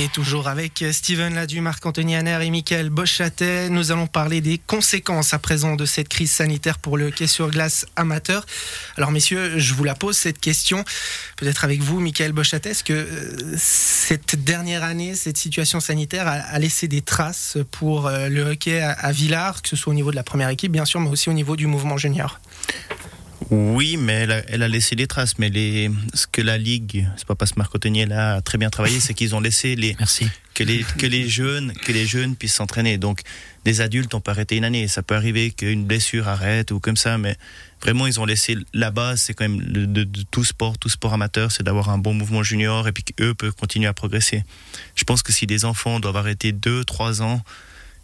Et toujours avec Steven Ladu, Marc-Anthony Hanner et Michael Bochatet, nous allons parler des conséquences à présent de cette crise sanitaire pour le hockey sur glace amateur. Alors messieurs, je vous la pose cette question, peut-être avec vous, Michael Bochatet, est-ce que euh, cette dernière année, cette situation sanitaire a, laissé des traces pour euh, le hockey à Villars, que ce soit au niveau de la première équipe bien sûr, mais aussi au niveau du mouvement junior? Oui, mais elle a, laissé des traces. Mais les, ce que la Ligue, c'est pas parce que Marc là a très bien travaillé, c'est qu'ils ont laissé les, Merci. Que, les, que, les jeunes, que les jeunes puissent s'entraîner. Donc, des adultes, on peut arrêter une année. Ça peut arriver qu'une blessure arrête ou comme ça, mais vraiment, ils ont laissé la base, c'est quand même de, tout sport, tout sport amateur, c'est d'avoir un bon mouvement junior et puis qu'eux peuvent continuer à progresser. Je pense que si des enfants doivent arrêter 2, 3 ans,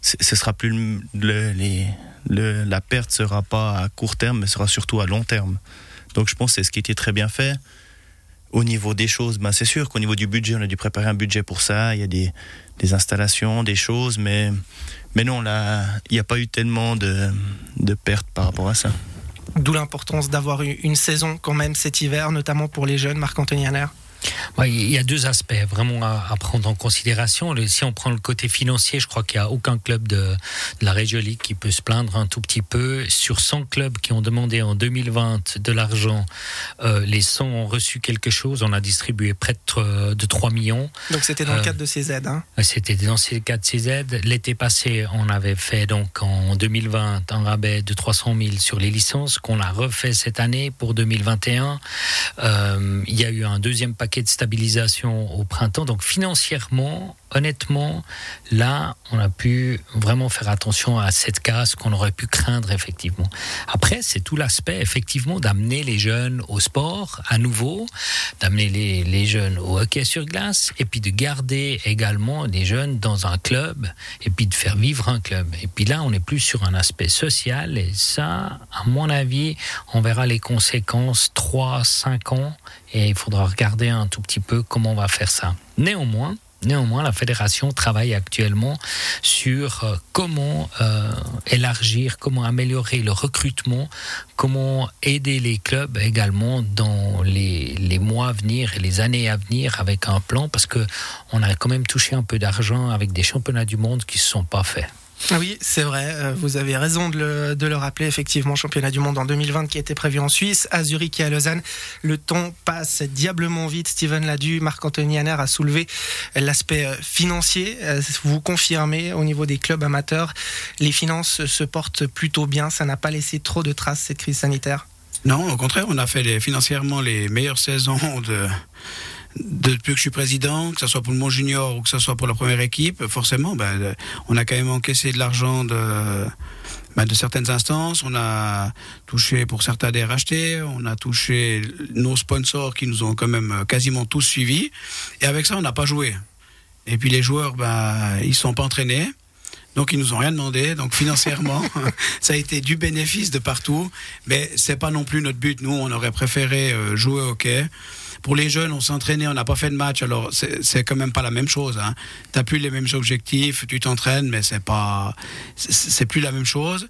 ce sera plus le, les, la perte sera pas à court terme, mais sera surtout à long terme. Donc je pense que c'est ce qui était très bien fait. Au niveau des choses, ben c'est sûr qu'au niveau du budget, on a dû préparer un budget pour ça. Il y a des, des installations, des choses, mais, mais non, là, il n'y a pas eu tellement de, de pertes par rapport à ça. D'où l'importance d'avoir eu une saison quand même cet hiver, notamment pour les jeunes, Marc-Anthony il y a deux aspects vraiment à, prendre en considération. Si on prend le côté financier, je crois qu'il n'y a aucun club de, la région League qui peut se plaindre un tout petit peu. Sur 100 clubs qui ont demandé en 2020 de l'argent, euh, les 100 ont reçu quelque chose. On a distribué près de, 3 millions. Donc c'était dans le euh, cadre de ces aides hein C'était dans le cadre de ces aides. L'été passé, on avait fait donc en 2020 un rabais de 300 000 sur les licences qu'on a refait cette année pour 2021. Euh, il y a eu un deuxième paquet de stabilisation au printemps. Donc financièrement, honnêtement, là, on a pu vraiment faire attention à cette casse qu'on aurait pu craindre effectivement. Après, c'est tout l'aspect effectivement d'amener les jeunes au sport à nouveau, d'amener les, les, jeunes au hockey sur glace, et puis de garder également les jeunes dans un club, et puis de faire vivre un club. Et puis là, on est plus sur un aspect social, et ça, à mon avis, on verra les conséquences 3, 5 ans, et il faudra regarder un tout petit peu comment on va faire ça. Néanmoins, Néanmoins, la fédération travaille actuellement sur euh, comment euh, élargir, comment améliorer le recrutement, comment aider les clubs également dans les, mois à venir et les années à venir avec un plan, parce que on a quand même touché un peu d'argent avec des championnats du monde qui ne se sont pas faits. Oui, c'est vrai, euh, vous avez raison de le, de le, rappeler, effectivement, championnat du monde en 2020 qui était prévu en Suisse, à Zurich et à Lausanne. Le temps passe diablement vite. Steven Ladu, Marc-Anthony Hanner a soulevé l'aspect euh, financier. Euh, vous confirmez au niveau des clubs amateurs, les finances se portent plutôt bien, ça n'a pas laissé trop de traces cette crise sanitaire? Non, au contraire, on a fait financièrement les meilleures saisons de depuis que je suis président, que ce soit pour le Mont Junior ou que ce soit pour la première équipe, forcément, ben, on a quand même encaissé de l'argent de, ben, de certaines instances. On a touché pour certains des rachetés, on a touché nos sponsors qui nous ont quand même quasiment tous suivis. Et avec ça, on n'a pas joué. Et puis les joueurs, ben, ils sont pas entraînés. Donc ils nous ont rien demandé. Donc financièrement, ça a été du bénéfice de partout, mais c'est pas non plus notre but. Nous, on aurait préféré euh, jouer au hockey. Pour les jeunes, on s'entraînait, on n'a pas fait de match, alors c'est quand même pas la même chose. Hein. Tu n'as plus les mêmes objectifs, tu t'entraînes, mais c'est pas, c'est plus la même chose.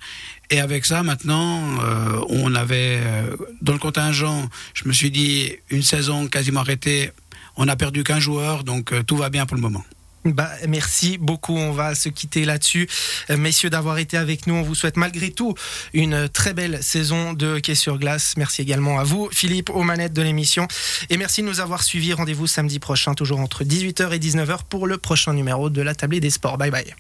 Et avec ça, maintenant, euh, on avait euh, dans le contingent, je me suis dit une saison quasiment arrêtée, on a perdu qu'un joueur, donc euh, tout va bien pour le moment. Bah, merci beaucoup. On va se quitter là-dessus. Euh, messieurs, d'avoir été avec nous. On vous souhaite malgré tout une très belle saison de hockey sur glace. Merci également à vous, Philippe, aux manettes de l'émission. Et merci de nous avoir suivis. Rendez-vous samedi prochain, toujours entre 18h et 19h pour le prochain numéro de la Tablée des Sports. Bye bye.